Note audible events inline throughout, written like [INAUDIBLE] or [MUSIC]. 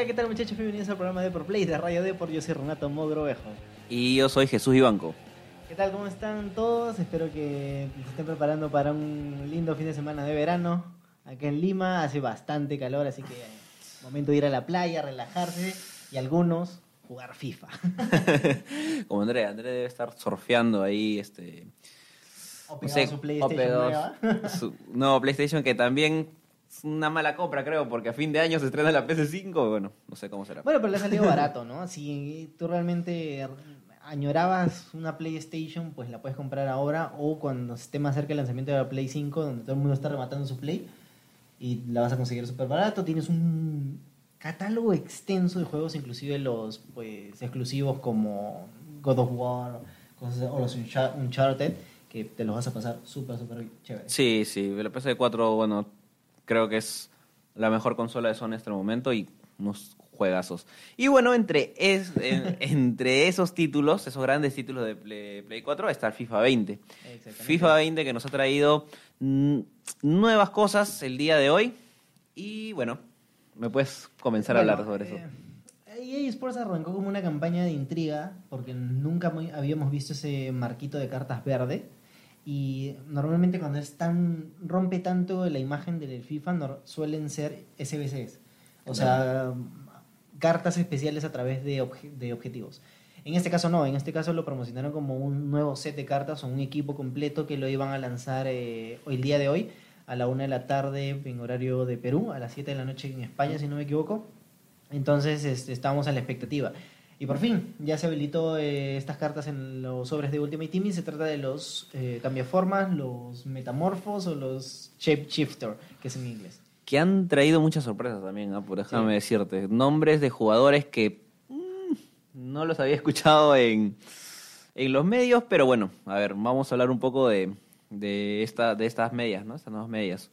Hola, ¿qué tal muchachos? Bienvenidos al programa de Por Play de Radio Deport. Yo soy Renato Mogrovejo. Y yo soy Jesús Ibanco. ¿Qué tal? ¿Cómo están todos? Espero que se estén preparando para un lindo fin de semana de verano. Acá en Lima hace bastante calor, así que momento de ir a la playa, relajarse y algunos jugar FIFA. [LAUGHS] Como André, André debe estar surfeando ahí, este... O no pegado sé, su PlayStation o pegado nueva. a su- no, PlayStation que también una mala compra, creo, porque a fin de año se estrena la PS5, bueno, no sé cómo será. Bueno, pero le ha salido barato, ¿no? Si tú realmente añorabas una PlayStation, pues la puedes comprar ahora o cuando esté más cerca del lanzamiento de la Play 5, donde todo el mundo está rematando su Play y la vas a conseguir súper barato. Tienes un catálogo extenso de juegos, inclusive los pues exclusivos como God of War cosas, o los Uncha- Uncharted, que te los vas a pasar súper, súper chévere. Sí, sí, la PS4, bueno, creo que es la mejor consola de Sony en este momento y unos juegazos. Y bueno, entre, es, [LAUGHS] en- entre esos títulos, esos grandes títulos de Play, Play 4, está el FIFA 20. Exactamente. FIFA 20 que nos ha traído mm, nuevas cosas el día de hoy. Y bueno, me puedes comenzar a Bueno, hablar sobre eso. eh, EA Sports arrancó como una campaña de intriga porque nunca muy- habíamos visto ese marquito de cartas verde. Y normalmente cuando es tan, rompe tanto la imagen del FIFA nor- suelen ser SBCs. O sea, cartas especiales a través de, obje- de objetivos. En este caso no, en este caso lo promocionaron como un nuevo set de cartas o un equipo completo que lo iban a lanzar eh, el día de hoy a la una de la tarde en horario de Perú, a las 7 de la noche en España, si no me equivoco. Entonces este, estábamos a la expectativa. Y por fin, ya se habilitó eh, estas cartas en los sobres de Ultimate Team y se trata de los eh, cambiaformas, los metamorfos o los shapeshifter, que es en inglés. Que han traído muchas sorpresas también, ¿ah? Por déjame Sí. decirte. Nombres de jugadores que mm, no los había escuchado en, en los medios, pero bueno, a ver, vamos a hablar un poco de, de, esta, de estas medias, ¿no? Estas nuevas medias.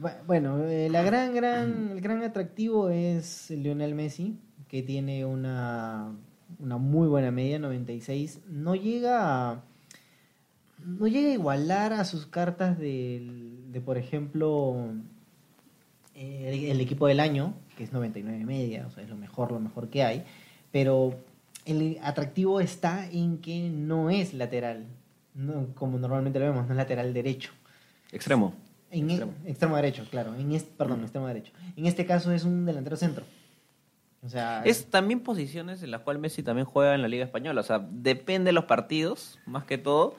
Bu- Bueno, eh, la gran, gran, el gran atractivo es Lionel Messi, que tiene una, una muy buena media, 96. No llega a, no llega a igualar a sus cartas del- de, por ejemplo, eh, el, el equipo del año, que es 99 media, o sea, es lo mejor, lo mejor que hay. Pero el atractivo está en que no es lateral, no, como normalmente lo vemos, no es lateral derecho. Extremo. En Extremo. derecho, claro. En este, perdón, extremo derecho. En este caso es un delantero centro. Sea, Es también posiciones en las cuales Messi también juega en la Liga Española. O sea, depende de los partidos, más que todo.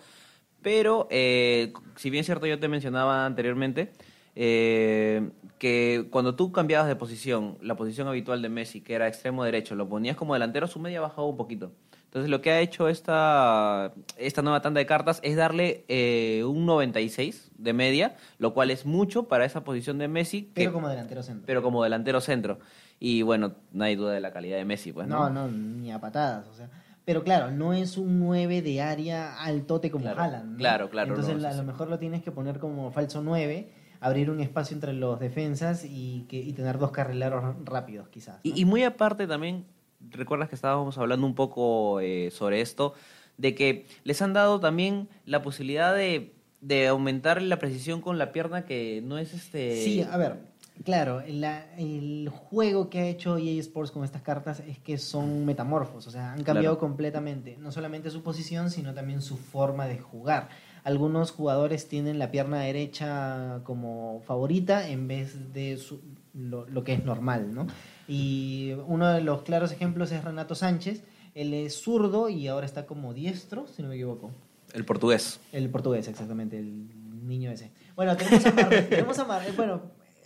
Pero, eh, si bien es cierto, yo te mencionaba anteriormente eh, que cuando tú cambiabas de posición, la posición habitual de Messi, que era extremo derecho, lo ponías como delantero, su media bajaba un poquito. Entonces, lo que ha hecho esta, esta nueva tanda de cartas es darle eh, un 96 de media, lo cual es mucho para esa posición de Messi. que- pero como delantero centro. pero como delantero centro. Y bueno, no hay duda de la calidad de Messi, pues, ¿no? no, no, ni a patadas. O sea. Pero claro, no es un 9 de área altote como Claro, Haaland. ¿no? claro, claro, Entonces, no, sí, a lo mejor lo tienes que poner como falso 9, abrir un espacio entre los defensas y, que, y tener dos carrileros rápidos, quizás. ¿no? Y, y muy aparte también, recuerdas que estábamos hablando un poco eh, sobre esto, de que les han dado también la posibilidad de, de aumentar la precisión con la pierna que no es este... Sí, a ver, claro, la- el juego que ha hecho EA Sports con estas cartas es que son metamorfos, o sea, han cambiado Claro. completamente, no solamente su posición, sino también su forma de jugar. Algunos jugadores tienen la pierna derecha como favorita en vez de su- lo, lo que es normal, ¿no? Y uno de los claros ejemplos es Renato Sánchez, él es zurdo y ahora está como diestro, si no me equivoco. El portugués. El portugués, exactamente, el niño ese. Bueno, tenemos a Mar, [LAUGHS] tenemos a Mar- bueno,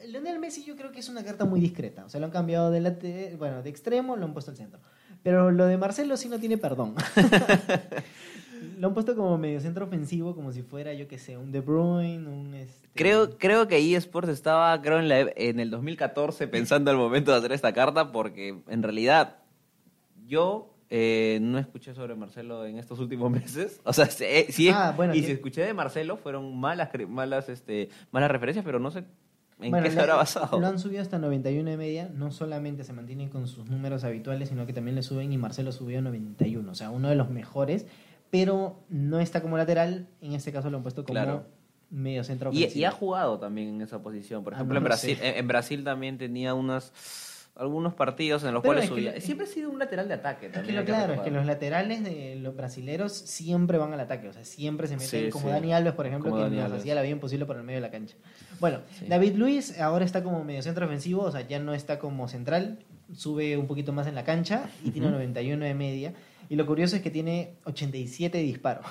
Lionel Messi yo creo que es una carta muy discreta. O sea, lo han cambiado de, late- bueno, de extremo, lo han puesto al centro. Pero lo de Marcelo sí no tiene perdón. [LAUGHS] lo han puesto como medio centro ofensivo, como si fuera, yo que sé, un De Bruyne, un... Este... Creo, creo que eSports estaba creo en, la- en el 2014 pensando al momento de hacer esta carta porque en realidad yo eh, no escuché sobre Marcelo en estos últimos [LAUGHS] meses. O sea, sí, eh, sí, Ah, bueno, y que- si escuché de Marcelo fueron malas malas este malas referencias, pero no sé en Bueno, qué se habrá basado. Lo han subido hasta 91 y media. No solamente se mantienen con sus números habituales, sino que también le suben y Marcelo subió a 91. O sea, uno de los mejores. Pero no está como lateral. En este caso lo han puesto como Claro. medio centro Y, y ha jugado también en esa posición. Por Ah, ejemplo, no en Brasil sé. en, Brasil también tenía unas algunos partidos en los Pero cuales es que subía. Siempre ha sido un lateral de ataque Es también. que lo hay que claro, es que los laterales de los brasileros siempre van al ataque, o sea, siempre se meten, Sí, como sí. Dani Alves, por ejemplo, Como que Dani nos Alves. hacía la vida imposible por el medio de la cancha. Bueno, Sí. David Luis ahora está como mediocentro ofensivo, o sea, ya no está como central, sube un poquito más en la cancha y tiene 91 de media. Y lo curioso es que tiene 87 de disparo.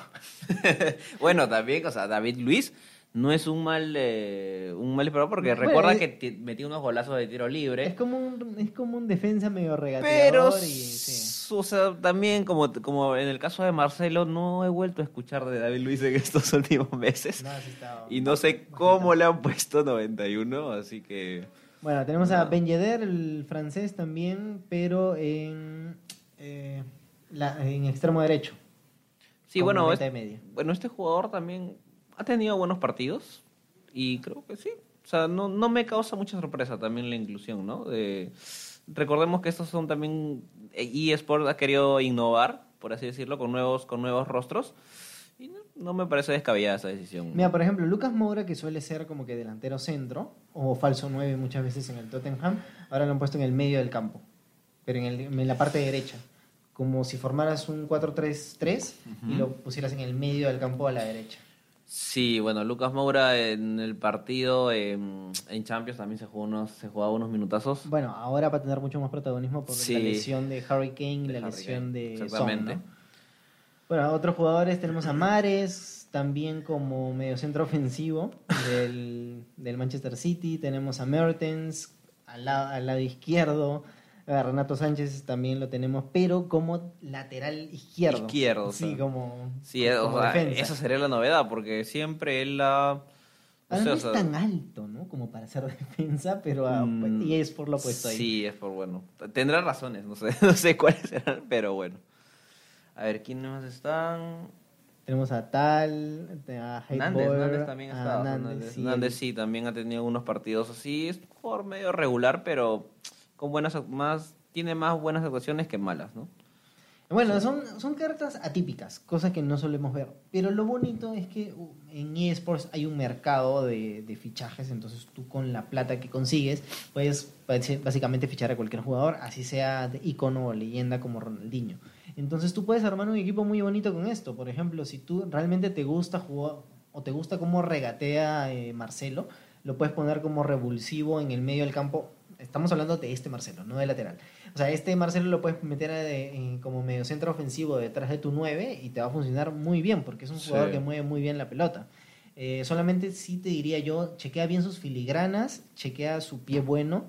Bueno, también, o sea, David Luis no es un mal eh, un mal disparador porque Bueno, recuerda es- que ti- metió unos golazos de tiro libre. Es como un, es como un defensa medio Pero, regateador y sí. o sea, también como, como en el caso de Marcelo, no he vuelto a escuchar de David Luis en [LAUGHS] estos últimos meses. No, sí está- Y no sé cómo le han puesto 91, así que... Bueno, tenemos a. Ben Yedder, el francés también, pero en, eh, la- en extremo derecho. Sí, bueno, 90 es- bueno, este jugador también ha tenido buenos partidos y creo que sí. O sea, no, no me causa mucha sorpresa también la inclusión, ¿no? De- recordemos que estos son también... eSport ha querido innovar, por así decirlo, con nuevos, con nuevos rostros. Y no, no me parece descabellada esa decisión. Mira, por ejemplo, Lucas Moura, que suele ser como que delantero centro, o falso 9 muchas veces en el Tottenham, ahora lo han puesto en el medio del campo, pero en, el- en la parte derecha. Como si formaras un 4-3-3 y lo pusieras en el medio del campo a la derecha. Sí, bueno, Lucas Moura en el partido en, en Champions también se jugó unos, se jugaba unos minutazos. Bueno, ahora va a tener mucho más protagonismo por Sí. la lesión de Harry Kane y la Harry lesión Kane, de Son, exactamente. ¿no? Bueno, otros jugadores tenemos a Mares, también como mediocentro ofensivo del, del Manchester City. Tenemos a Mertens al, la- al lado izquierdo. A Renato Sánchez también lo tenemos, pero como lateral izquierdo. Izquierdo, Sí, o sea. como, Sí, o como sea, defensa. esa sería la novedad, porque siempre él la... o Ahora sea, no es tan alto, ¿no? Como para ser [LAUGHS] defensa, pero ah, Mm, y es por lo puesto ahí. Sí, es por bueno. Tendrá razones, no sé, [LAUGHS] no sé cuáles serán, pero bueno. A ver, ¿quiénes más están? Tenemos a Tal, a Nández, Nández también ha estado. Nández, Nández, sí. Nández sí, también ha tenido unos partidos así. Jugador medio regular, pero con buenas más tiene más buenas actuaciones que malas, ¿no? Bueno, son, son cartas atípicas, cosas que no solemos ver. Pero lo bonito es que uh, en eSports hay un mercado de, de fichajes, entonces tú con la plata que consigues puedes basi- básicamente fichar a cualquier jugador, así sea de icono o leyenda como Ronaldinho. Entonces tú puedes armar un equipo muy bonito con esto. Por ejemplo, si tú realmente te gusta jugar o te gusta cómo regatea eh, Marcelo, lo puedes poner como revulsivo en el medio del campo. Estamos hablando de este Marcelo, no de lateral. O sea, este Marcelo lo puedes meter eh, en- como medio centro ofensivo detrás de tu 9 y te va a funcionar muy bien porque es un Sí. jugador que mueve muy bien la pelota. Eh, solamente sí te diría yo, chequea bien sus filigranas, chequea su pie bueno,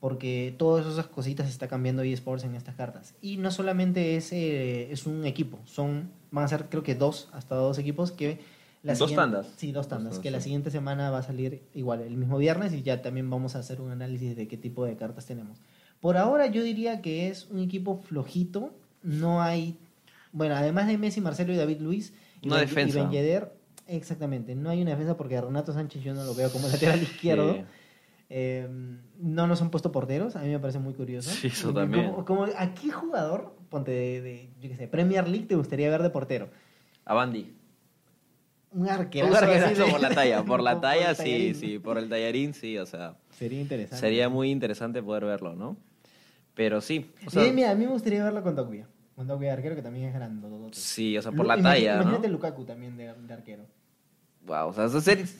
porque todas esas cositas está cambiando eSports en estas cartas. Y no solamente es, eh, es un equipo, son van a ser creo que dos, hasta dos equipos que... Dos siguiente- tandas. Sí, dos tandas, Dos que la siguiente semana va a salir igual, el mismo viernes y ya también vamos a hacer un análisis de qué tipo de cartas tenemos. Por ahora yo diría que es un equipo flojito, no hay... Bueno, además de Messi, Marcelo y David Luis y Ben- defensa. y Ben Yedder, exactamente, no hay una defensa porque Renato Sánchez yo no lo veo como [LAUGHS] lateral izquierdo. Sí. Eh, no nos han puesto porteros, a mí me parece muy curioso. Sí, eso también. Como, como, ¿A qué jugador, ponte de, de, yo qué sé, Premier League te gustaría ver de portero? A Bandy. Un arquero. Un arquerazo por la talla, por la [LAUGHS] talla sí, sí, por el tallarín sí, o sea, Sería interesante. sería muy interesante poder verlo, ¿no? Pero sí, o sea, mira, a mí me gustaría verlo con Tokuya. Con Tokuya de arquero que también es grande. sí, o sea, por la talla, ¿no? Imagínate Lukaku también de, de arquero. Wow, o sea,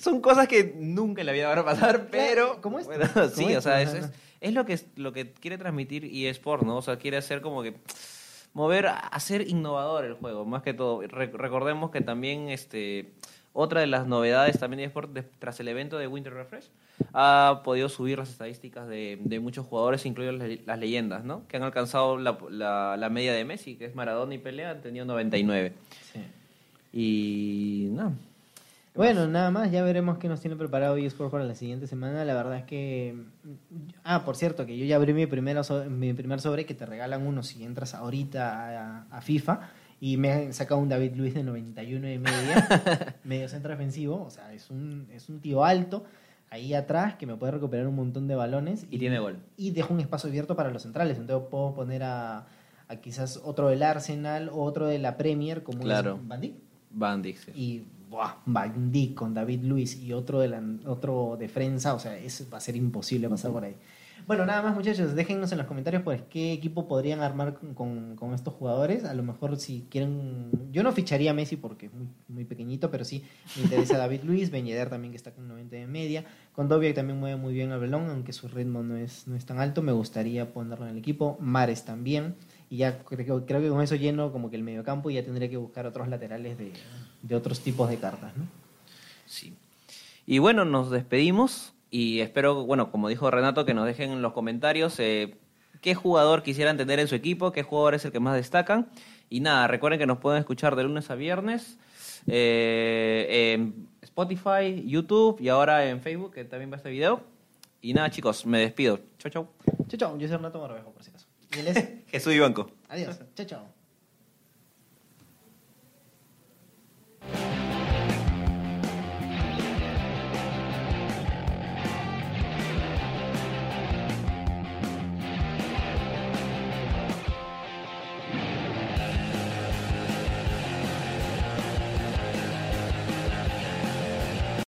son, cosas que nunca en la vida van a pasar, pero... bueno, como sí, o sea, es, es, es lo, que, lo que quiere transmitir eSport, ¿no? O sea, quiere hacer como que... Mover, hacer innovador el juego, más que todo. Re- recordemos que también este otra de las novedades también de eSport, de- tras el evento de Winter Refresh, ha podido subir las estadísticas de, de muchos jugadores, incluidas las, las leyendas, ¿no? Que han alcanzado la, la, la media de Messi, que es Maradona y Pelea, han tenido 99. Y... no. Bueno, nada más, ya veremos qué nos tiene preparado eSport para la siguiente semana. La verdad es que. Ah, por cierto, que yo ya abrí mi, primero so- mi primer sobre que te regalan uno si entras ahorita a, a FIFA. Y me han sacado un David Luis de 91 y media, [LAUGHS] medio centro defensivo. O sea, es un, es un tío alto ahí atrás que me puede recuperar un montón de balones. Y tiene gol. Y deja un espacio abierto para los centrales. Entonces puedo poner a, a quizás otro del Arsenal o otro de la Premier, como Claro. Van Dijk. Van Dijk, sí. Y buah, Van Dijk con David Luis y otro, de la, otro defensa, o sea, eso va a ser imposible pasar por ahí. Bueno, nada más muchachos, déjennos en los comentarios pues qué equipo podrían armar con, con- estos jugadores. A lo mejor si quieren... Yo no ficharía a Messi porque es muy, muy pequeñito, pero sí me interesa [LAUGHS] David Luis, Ben también que está con 90 de media. Con Dobia que también mueve muy bien el balón, aunque su ritmo no es, no es tan alto. Me gustaría ponerlo en el equipo. Mares también. Y ya creo, creo que con eso lleno como que el mediocampo y ya tendría que buscar otros laterales de, de otros tipos de cartas, ¿no? Sí. Y bueno, nos despedimos y espero, bueno, como dijo Renato, que nos dejen en los comentarios eh, qué jugador quisieran tener en su equipo, qué jugador es el que más destacan. Y nada, recuerden que nos pueden escuchar de lunes a viernes eh, en Spotify, YouTube y ahora en Facebook, que también va este video. Y nada, chicos, me despido. Chau, chau. Chao, chao. Yo soy Renato Marbejo, por si acaso. Y él es... [LAUGHS] Jesús Ibanco. Adiós. Chao, chao.